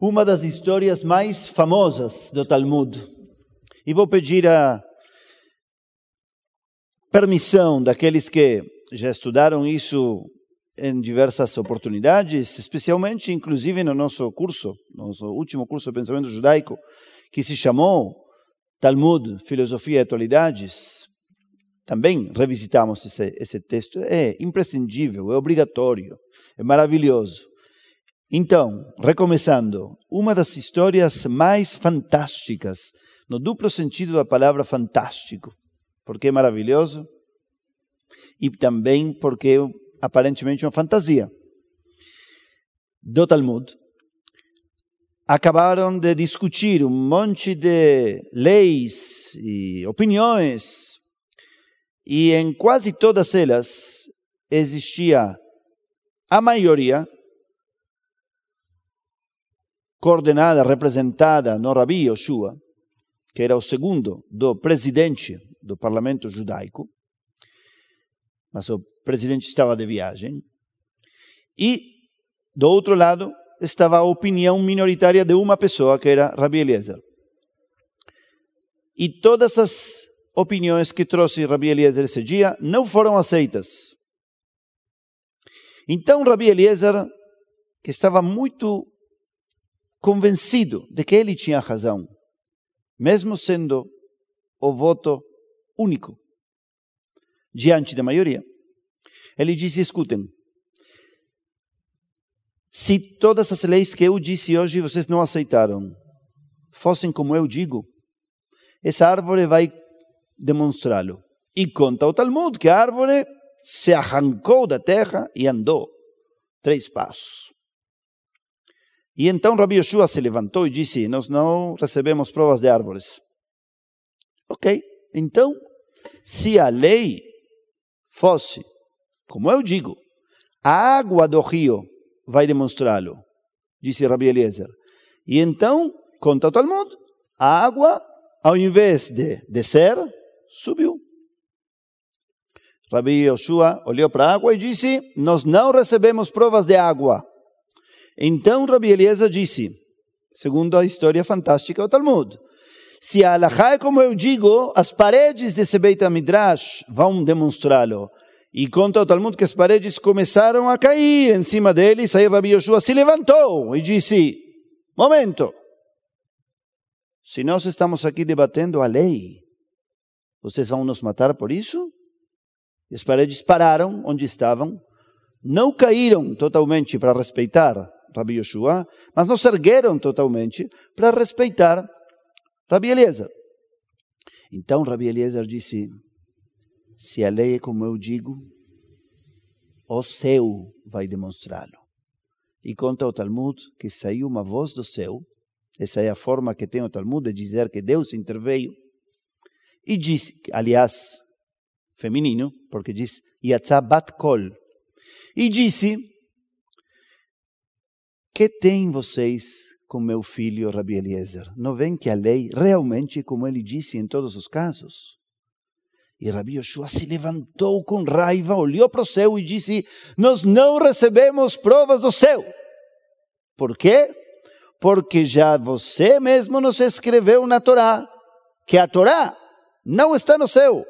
uma das histórias mais famosas do Talmud. E vou pedir a permissão daqueles que já estudaram isso em diversas oportunidades, especialmente, inclusive, no nosso curso, nosso último curso de pensamento judaico, que se chamou Talmud, Filosofia e Atualidades. Também revisitamos esse, esse texto. É imprescindível, é obrigatório, é maravilhoso. Então, recomeçando, uma das histórias mais fantásticas, no duplo sentido da palavra fantástico, porque é maravilhoso e também porque é aparentemente uma fantasia do Talmud. Acabaram de discutir um monte de leis e opiniões, e em quase todas elas existia a maioria coordenada, representada no Rabi Yoshua, que era o segundo do presidente do parlamento judaico, mas o presidente estava de viagem, e do outro lado estava a opinião minoritária de uma pessoa, que era Rabi Eliezer. E todas as opiniões que trouxe Rabi Eliezer esse dia não foram aceitas. Então Rabi Eliezer, que estava muito convencido de que ele tinha razão, mesmo sendo o voto único diante da maioria. Ele disse: escutem, se todas as leis que eu disse hoje vocês não aceitaram fossem como eu digo, essa árvore vai demonstrá-lo. E conta o Talmud que a árvore se arrancou da terra e andou três passos. E então Rabi Yoshua se levantou e disse: Nós não recebemos provas de árvores. Ok, então, se a lei fosse, como eu digo, a água do rio vai demonstrá-lo, disse Rabi Eliezer. E então, conta o Talmud, a água, ao invés de descer, subiu. Rabi Yoshua olhou para a água e disse: Nós não recebemos provas de água. Então Rabi Eliezer disse, segundo a história fantástica do Talmud, se a Alahá é como eu digo, as paredes desse Beit HaMidrash vão demonstrá-lo. E conta o Talmud que as paredes começaram a cair em cima deles, aí Rabi Yoshua se levantou e disse, momento, se nós estamos aqui debatendo a lei, vocês vão nos matar por isso? E as paredes pararam onde estavam, não caíram totalmente para respeitar Rabi Yoshua, mas não se ergueram totalmente para respeitar Rabi Eliezer. Então Rabi Eliezer disse: se a lei é como eu digo, o céu vai demonstrá-lo. E conta o Talmud que saiu uma voz do céu, essa é a forma que tem o Talmud de dizer que Deus interveio, e disse, aliás, feminino, porque diz, Yatzabat Kol, e disse, que tem vocês com meu filho Rabi Eliezer? Não vem que a lei realmente, como ele disse em todos os casos? E Rabi Yoshua se levantou com raiva, olhou para o céu e disse: Nós não recebemos provas do céu. Por quê? Porque já você mesmo nos escreveu na Torá que a Torá não está no céu.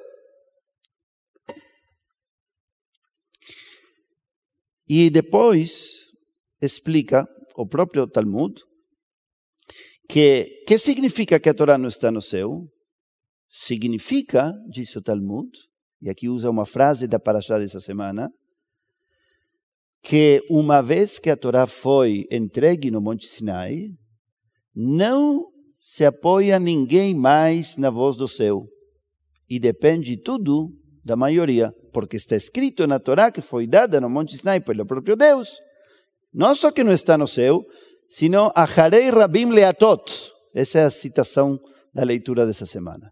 E depois explica o próprio Talmud, que que significa que a Torá não está no céu? Significa, diz o Talmud, e aqui usa uma frase da Parashá dessa semana, que uma vez que a Torá foi entregue no Monte Sinai, não se apoia ninguém mais na voz do céu. E depende tudo da maioria, porque está escrito na Torá que foi dada no Monte Sinai pelo próprio Deus. Não só que não está no céu, sino Acharei Rabim Leatot. Essa é a citação da leitura dessa semana.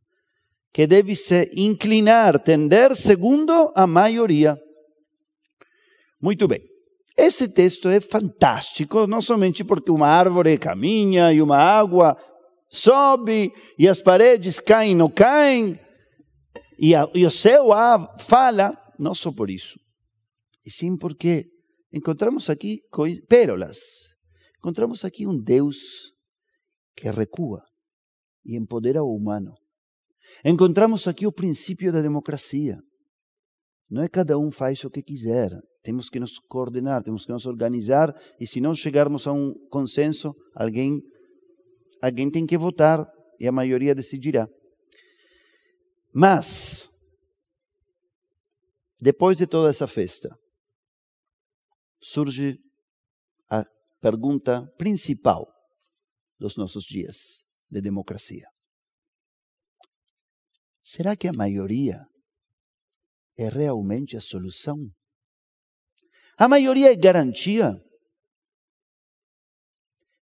Que deve se inclinar, tender segundo a maioria. Muito bem. Esse texto é fantástico, não somente porque uma árvore caminha e uma água sobe e as paredes caem ou caem e, a, e o céu fala, não só por isso, e sim porque encontramos aqui pérolas. Encontramos aqui um Deus que recua e empodera o humano. Encontramos aqui o princípio da democracia. Não é cada um faz o que quiser. Temos que nos coordenar, temos que nos organizar e se não chegarmos a um consenso, alguém alguém tem que votar e a maioria decidirá. Mas depois de toda essa festa, surge a pergunta principal dos nossos dias de democracia. Será que a maioria é realmente a solução? A maioria é garantia?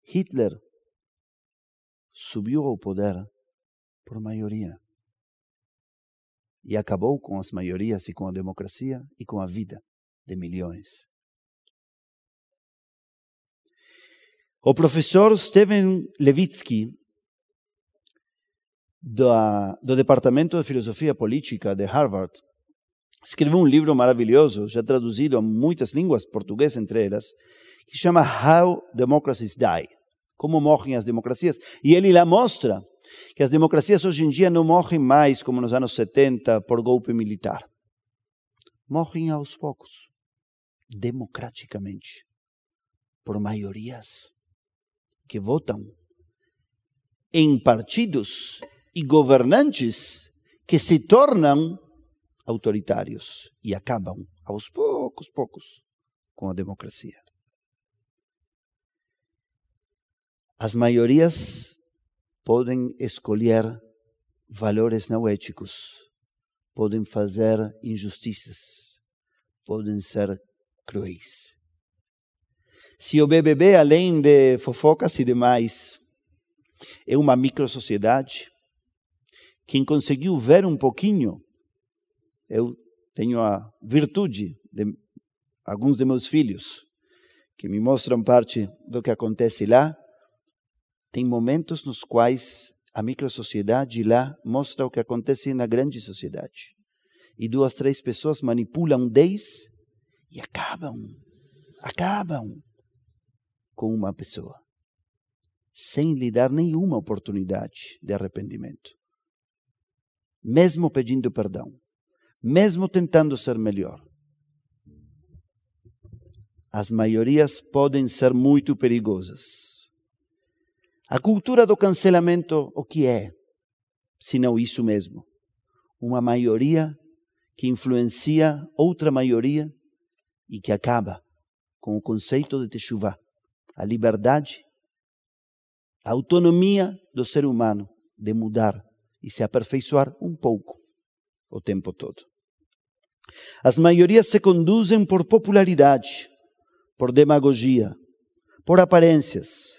Hitler subiu ao poder por maioria e acabou com as maiorias e com a democracia e com a vida de milhões. O professor Steven Levitsky, do, Departamento de Filosofia Política de Harvard, escreveu um livro maravilhoso, já traduzido a muitas línguas, português entre elas, que chama How Democracies Die Como morrem as democracias. E ele lá mostra que as democracias hoje em dia não morrem mais como nos anos 70 por golpe militar. Morrem aos poucos, democraticamente, por maiorias que votam em partidos e governantes que se tornam autoritários e acabam aos poucos, poucos com a democracia. As maiorias podem escolher valores não éticos, podem fazer injustiças, podem ser cruéis. Se o BBB, além de fofocas e demais, é uma microsociedade, quem conseguiu ver um pouquinho, eu tenho a virtude de alguns de meus filhos, que me mostram parte do que acontece lá, tem momentos nos quais a microsociedade lá mostra o que acontece na grande sociedade. E duas, três pessoas manipulam dez e acabam, acabam com uma pessoa, sem lhe dar nenhuma oportunidade de arrependimento. Mesmo pedindo perdão, mesmo tentando ser melhor. As maiorias podem ser muito perigosas a cultura do cancelamento, o que é? Senão isso mesmo. Uma maioria que influencia outra maioria e que acaba com o conceito de Teshuvah, a liberdade, a autonomia do ser humano de mudar e se aperfeiçoar um pouco o tempo todo. As maiorias se conduzem por popularidade, por demagogia, por aparências,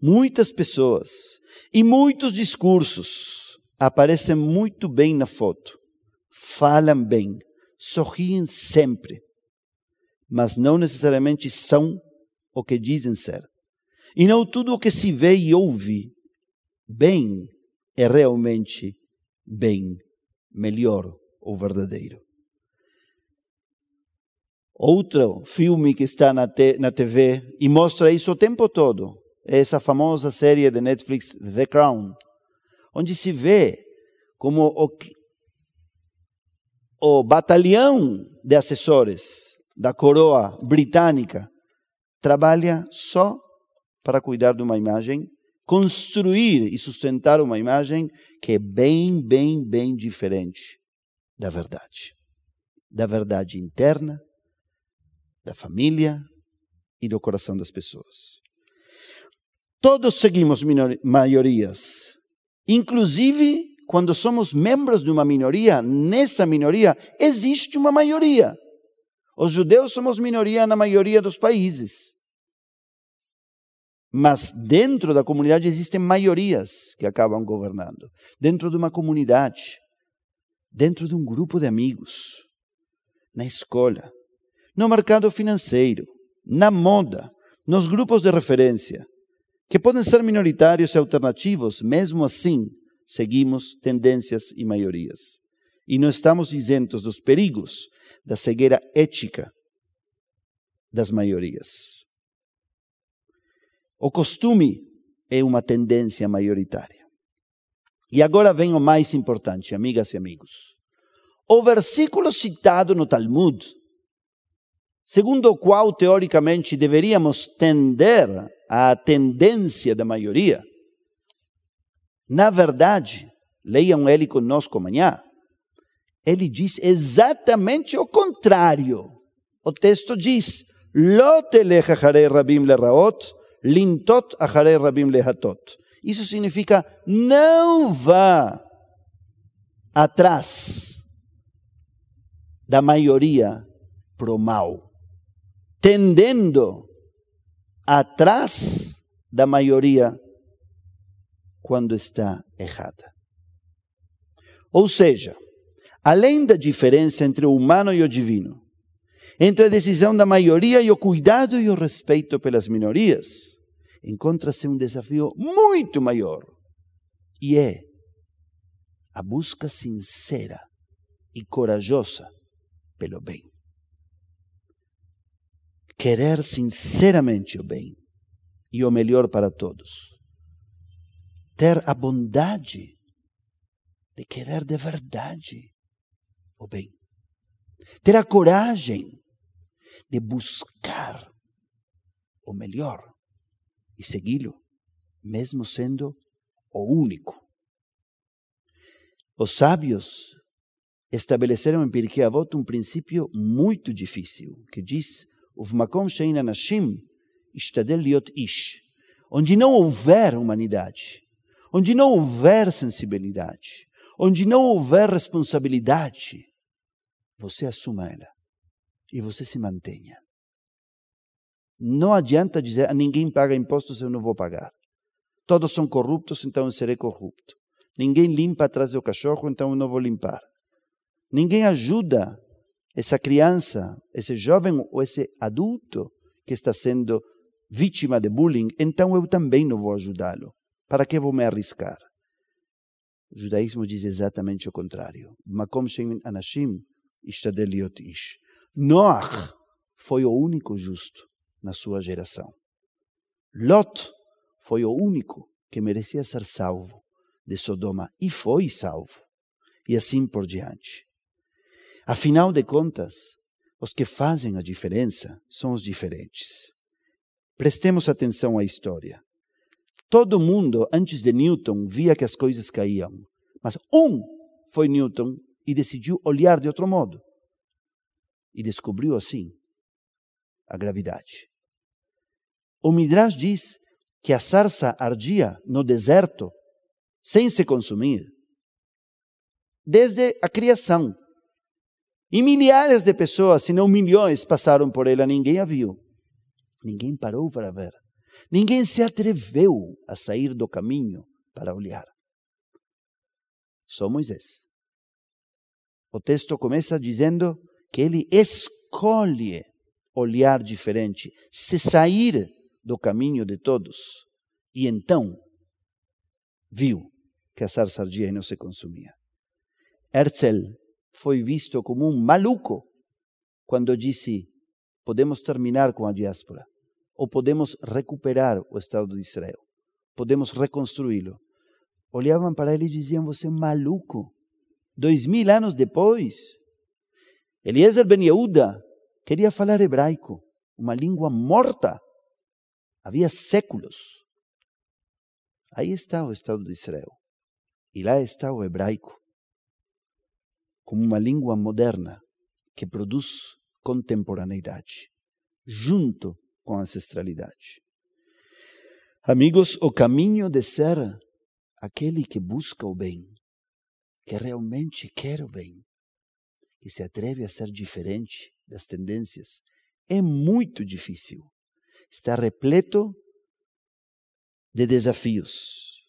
muitas pessoas e muitos discursos aparecem muito bem na foto, falam bem, sorriem sempre, mas não necessariamente são o que dizem ser. E não tudo o que se vê e ouve bem é realmente bem, melhor ou verdadeiro. Outro filme que está na, te, na TV e mostra isso o tempo todo essa famosa série de Netflix The Crown, onde se vê como o, o batalhão de assessores da coroa britânica trabalha só para cuidar de uma imagem, construir e sustentar uma imagem que é bem, bem, bem diferente da verdade. Da verdade interna, da família e do coração das pessoas. Todos seguimos maiorias. Inclusive, quando somos membros de uma minoria, nessa minoria existe uma maioria. Os judeus somos minoria na maioria dos países. Mas dentro da comunidade existem maiorias que acabam governando. Dentro de uma comunidade, dentro de um grupo de amigos, na escola, no mercado financeiro, na moda, nos grupos de referência que podem ser minoritários e alternativos, mesmo assim, seguimos tendências e maiorias. E não estamos isentos dos perigos da cegueira ética das maiorias. O costume é uma tendência maioritária. E agora vem o mais importante, amigas e amigos. O versículo citado no Talmud, segundo o qual teoricamente deveríamos tender à tendência da maioria, na verdade, leiam ele conosco amanhã, ele diz exatamente o contrário. O texto diz: Lo telech rabim leraot, lintot acharei rabim lehatot. Isso significa não vá atrás da maioria pro mal, tendendo atrás da maioria quando está errada. Ou seja, além da diferença entre o humano e o divino, entre a decisão da maioria e o cuidado e o respeito pelas minorias, encontra-se um desafio muito maior, e é a busca sincera e corajosa pelo bem. Querer sinceramente o bem e o melhor para todos. Ter a bondade de querer de verdade o bem. Ter a coragem de buscar o melhor e segui-lo, mesmo sendo o único. Os sábios estabeleceram em Pirkei Avot um princípio muito difícil, que diz: "Uvmakom shein anashim ishtadel liot ish", onde não houver humanidade, onde não houver sensibilidade, onde não houver responsabilidade, você assuma ela e você se mantenha. Não adianta dizer, ah, ninguém paga impostos, eu não vou pagar. Todos são corruptos, então eu serei corrupto. Ninguém limpa atrás do cachorro, então eu não vou limpar. Ninguém ajuda essa criança, esse jovem ou esse adulto que está sendo vítima de bullying, então eu também não vou ajudá-lo. Para que vou me arriscar? O judaísmo diz exatamente o contrário. Makom shem anashim ishtadeliot ish. Noach foi o único justo na sua geração. Lot foi o único que merecia ser salvo de Sodoma e foi salvo. E assim por diante. Afinal de contas, os que fazem a diferença são os diferentes. Prestemos atenção à história. Todo mundo, antes de Newton, via que as coisas caíam. Mas um foi Newton e decidiu olhar de outro modo. E descobriu assim a gravidade. O Midrash diz que a sarça ardia no deserto sem se consumir desde a criação. E milhares de pessoas, se não milhões, passaram por ela, ninguém a viu. Ninguém parou para ver. Ninguém se atreveu a sair do caminho para olhar. Só Moisés. O texto começa dizendo que ele escolhe olhar diferente, se sair do caminho de todos. E então viu que a sarça ardia não se consumia. Herzl foi visto como um maluco quando disse: podemos terminar com a diáspora ou podemos recuperar o Estado de Israel, podemos reconstruí-lo. Olhavam para ele e diziam: Você é maluco. Dois mil anos depois, Eliezer Ben Yehuda queria falar hebraico, uma língua morta. Havia séculos. Aí está o Estado de Israel. E lá está o hebraico, como uma língua moderna que produz contemporaneidade, junto com a ancestralidade. Amigos, o caminho de ser aquele que busca o bem, que realmente quer o bem, que se atreve a ser diferente das tendências, é muito difícil. Está repleto de desafios,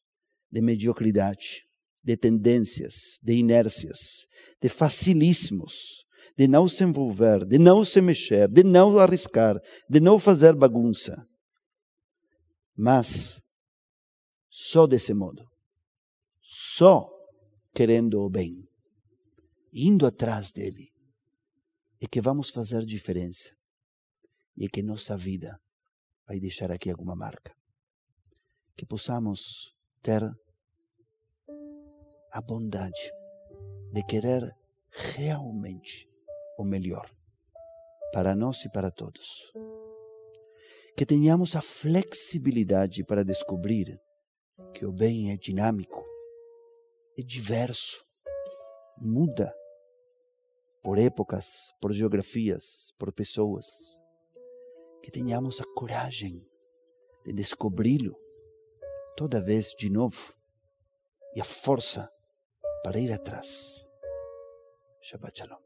de mediocridade, de tendências, de inércias, de facilismos, de não se envolver, de não se mexer, de não arriscar, de não fazer bagunça. Mas, só desse modo, só querendo o bem, indo atrás dele, é que vamos fazer diferença e é que nossa vida vai deixar aqui alguma marca. que possamos ter a bondade de querer realmente o melhor para nós e para todos. Que tenhamos a flexibilidade para descobrir que o bem é dinâmico, é diverso, muda por épocas, por geografias, por pessoas. Que tenhamos a coragem de descobri-lo toda vez de novo e a força para ir atrás. Shabbat Shalom.